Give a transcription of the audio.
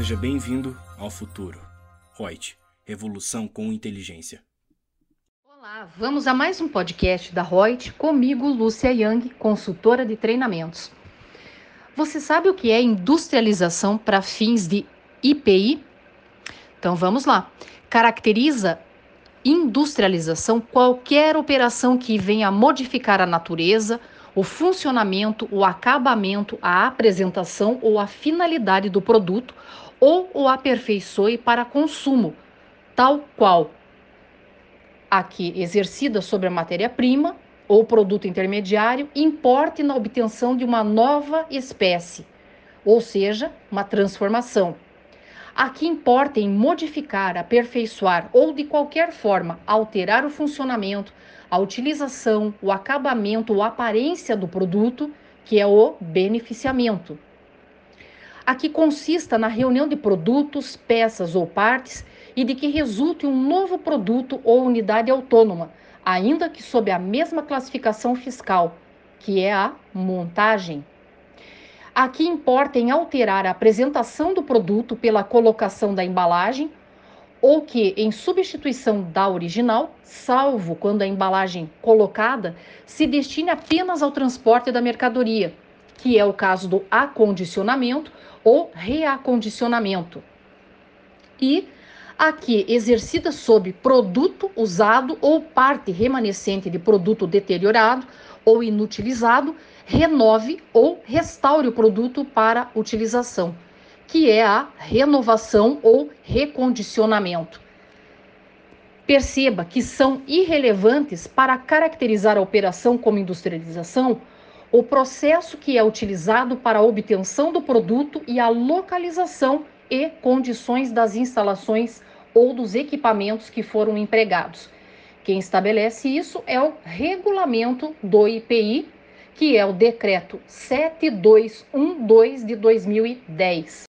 Seja bem-vindo ao futuro. Reut, revolução com inteligência. Olá, vamos a mais um podcast da Reut comigo, Lúcia Yang, consultora de treinamentos. Você sabe o que é industrialização para fins de IPI? Então vamos lá. Caracteriza industrialização qualquer operação que venha a modificar a natureza, o funcionamento, o acabamento, a apresentação ou a finalidade do produto ou o aperfeiçoe para consumo, tal qual aqui exercida sobre a matéria-prima ou produto intermediário, importe na obtenção de uma nova espécie, ou seja, uma transformação. Aqui importa em modificar, aperfeiçoar ou de qualquer forma alterar o funcionamento, a utilização, o acabamento ou aparência do produto, que é o beneficiamento. Aqui consista na reunião de produtos, peças ou partes e de que resulte um novo produto ou unidade autônoma, ainda que sob a mesma classificação fiscal, que é a montagem. Aqui importa em alterar a apresentação do produto pela colocação da embalagem ou que, em substituição da original, salvo quando a embalagem colocada se destine apenas ao transporte da mercadoria, que é o caso do acondicionamento ou reacondicionamento. E aqui exercida sob produto usado ou parte remanescente de produto deteriorado ou inutilizado, renove ou restaure o produto para utilização que é a renovação ou recondicionamento. Perceba que são irrelevantes para caracterizar a operação como industrialização o processo que é utilizado para a obtenção do produto e a localização e condições das instalações ou dos equipamentos que foram empregados. Quem estabelece isso é o regulamento do IPI, que é o decreto 7212 de 2010.